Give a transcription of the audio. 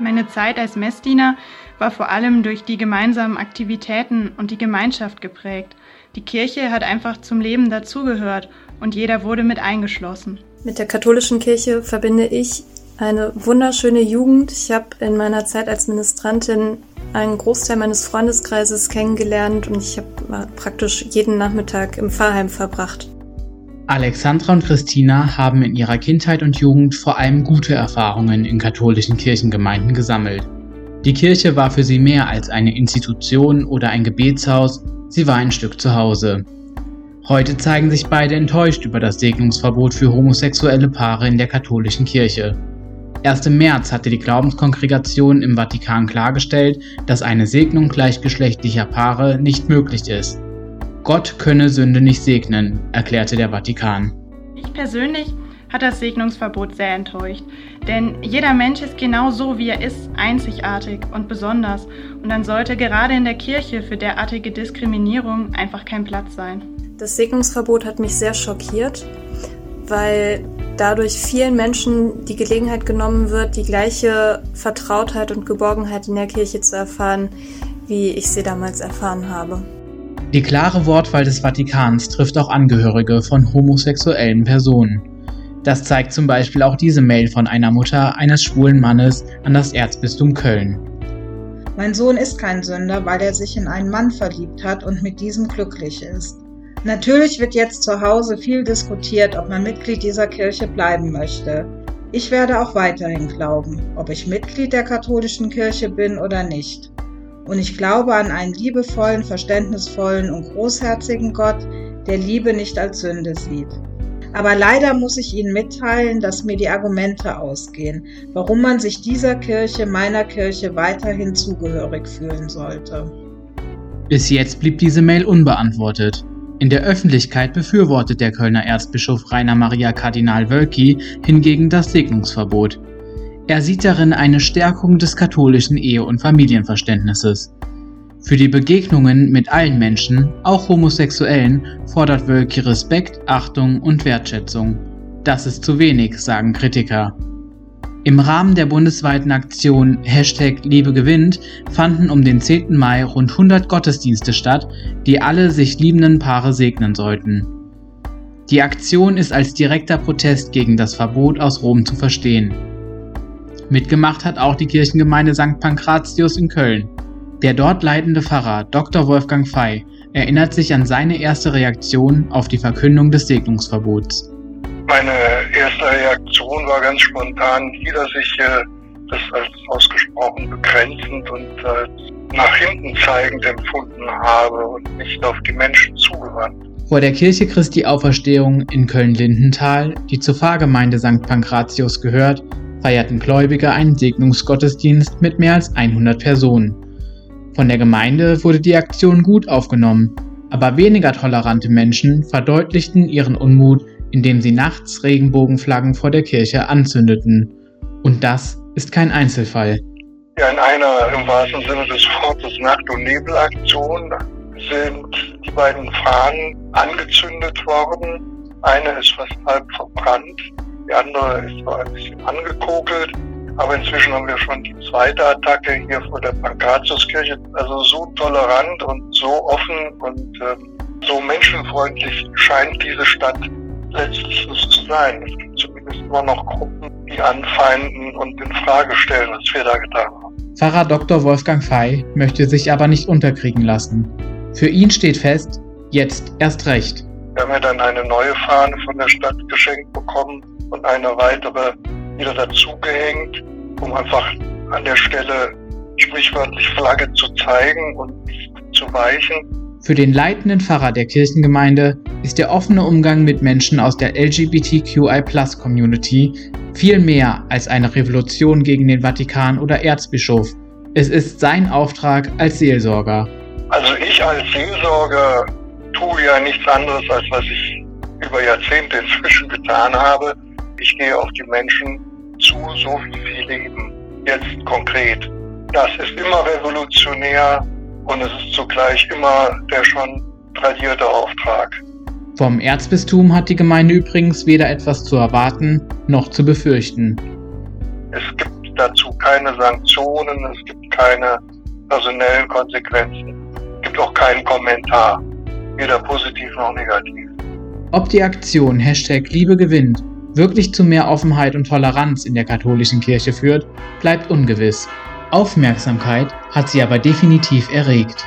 Meine Zeit als Messdiener war vor allem durch die gemeinsamen Aktivitäten und die Gemeinschaft geprägt. Die Kirche hat einfach zum Leben dazugehört und jeder wurde mit eingeschlossen. Mit der katholischen Kirche verbinde ich eine wunderschöne Jugend. Ich habe in meiner Zeit als Ministrantin einen Großteil meines Freundeskreises kennengelernt und ich habe praktisch jeden Nachmittag im Pfarrheim verbracht. Alexandra und Christina haben in ihrer Kindheit und Jugend vor allem gute Erfahrungen in katholischen Kirchengemeinden gesammelt. Die Kirche war für sie mehr als eine Institution oder ein Gebetshaus, sie war ein Stück zu Hause. Heute zeigen sich beide enttäuscht über das Segnungsverbot für homosexuelle Paare in der katholischen Kirche. Erst im März hatte die Glaubenskongregation im Vatikan klargestellt, dass eine Segnung gleichgeschlechtlicher Paare nicht möglich ist. Gott könne Sünde nicht segnen, erklärte der Vatikan. Ich persönlich hat das Segnungsverbot sehr enttäuscht, denn jeder Mensch ist genau so, wie er ist, einzigartig und besonders und dann sollte gerade in der Kirche für derartige Diskriminierung einfach kein Platz sein. Das Segnungsverbot hat mich sehr schockiert, weil dadurch vielen Menschen die Gelegenheit genommen wird, die gleiche Vertrautheit und Geborgenheit in der Kirche zu erfahren, wie ich sie damals erfahren habe. Die klare Wortwahl des Vatikans trifft auch Angehörige von homosexuellen Personen. Das zeigt zum Beispiel auch diese Mail von einer Mutter eines schwulen Mannes an das Erzbistum Köln. Mein Sohn ist kein Sünder, weil er sich in einen Mann verliebt hat und mit diesem glücklich ist. Natürlich wird jetzt zu Hause viel diskutiert, ob man Mitglied dieser Kirche bleiben möchte. Ich werde auch weiterhin glauben, ob ich Mitglied der katholischen Kirche bin oder nicht. Und ich glaube an einen liebevollen, verständnisvollen und großherzigen Gott, der Liebe nicht als Sünde sieht. Aber leider muss ich Ihnen mitteilen, dass mir die Argumente ausgehen, warum man sich dieser Kirche, meiner Kirche, weiterhin zugehörig fühlen sollte. Bis jetzt blieb diese Mail unbeantwortet. In der Öffentlichkeit befürwortet der Kölner Erzbischof Rainer Maria Kardinal Wölki hingegen das Segnungsverbot. Er sieht darin eine Stärkung des katholischen Ehe- und Familienverständnisses. Für die Begegnungen mit allen Menschen, auch Homosexuellen, fordert Wölki Respekt, Achtung und Wertschätzung. Das ist zu wenig, sagen Kritiker. Im Rahmen der bundesweiten Aktion Hashtag Liebe gewinnt fanden um den 10. Mai rund 100 Gottesdienste statt, die alle sich liebenden Paare segnen sollten. Die Aktion ist als direkter Protest gegen das Verbot aus Rom zu verstehen. Mitgemacht hat auch die Kirchengemeinde St. Pankratius in Köln. Der dort leitende Pfarrer Dr. Wolfgang Fey erinnert sich an seine erste Reaktion auf die Verkündung des Segnungsverbots. Meine erste Reaktion war ganz spontan die, dass ich äh, das als ausgesprochen begrenzend und äh, nach hinten zeigend empfunden habe und nicht auf die Menschen zugewandt. Vor der Kirche Christi Auferstehung in Köln-Lindenthal, die zur Pfarrgemeinde St. Pankratius gehört, feierten Gläubige einen Segnungsgottesdienst mit mehr als 100 Personen. Von der Gemeinde wurde die Aktion gut aufgenommen, aber weniger tolerante Menschen verdeutlichten ihren Unmut, indem sie nachts Regenbogenflaggen vor der Kirche anzündeten. Und das ist kein Einzelfall. Ja, in einer im wahrsten Sinne des Wortes Nacht- und Nebelaktion sind die beiden Fahnen angezündet worden. Eine ist fast halb verbrannt die andere ist noch ein bisschen angekokelt. Aber inzwischen haben wir schon die zweite Attacke hier vor der Pankratiuskirche. Also so tolerant und so offen und ähm, so menschenfreundlich scheint diese Stadt letztlich nicht zu sein. Es gibt zumindest immer noch Gruppen, die anfeinden und in Frage stellen, was wir da getan haben. Pfarrer Dr. Wolfgang Fey möchte sich aber nicht unterkriegen lassen. Für ihn steht fest, jetzt erst recht. Wir haben ja dann eine neue Fahne von der Stadt geschenkt bekommen, und eine weitere wieder dazugehängt, um einfach an der Stelle sprichwörtlich Flagge zu zeigen und nicht zu weichen. Für den leitenden Pfarrer der Kirchengemeinde ist der offene Umgang mit Menschen aus der LGBTQI-Community viel mehr als eine Revolution gegen den Vatikan oder Erzbischof. Es ist sein Auftrag als Seelsorger. Also ich als Seelsorger tue ja nichts anderes, als was ich über Jahrzehnte inzwischen getan habe ich gehe auf die Menschen zu, so wie sie leben. Jetzt konkret. Das ist immer revolutionär und es ist zugleich immer der schon tradierte Auftrag. Vom Erzbistum hat die Gemeinde übrigens weder etwas zu erwarten noch zu befürchten. Es gibt dazu keine Sanktionen, es gibt keine personellen Konsequenzen, es gibt auch keinen Kommentar, weder positiv noch negativ. Ob die Aktion Hashtag Liebe gewinnt wirklich zu mehr Offenheit und Toleranz in der katholischen Kirche führt, bleibt ungewiss. Aufmerksamkeit hat sie aber definitiv erregt.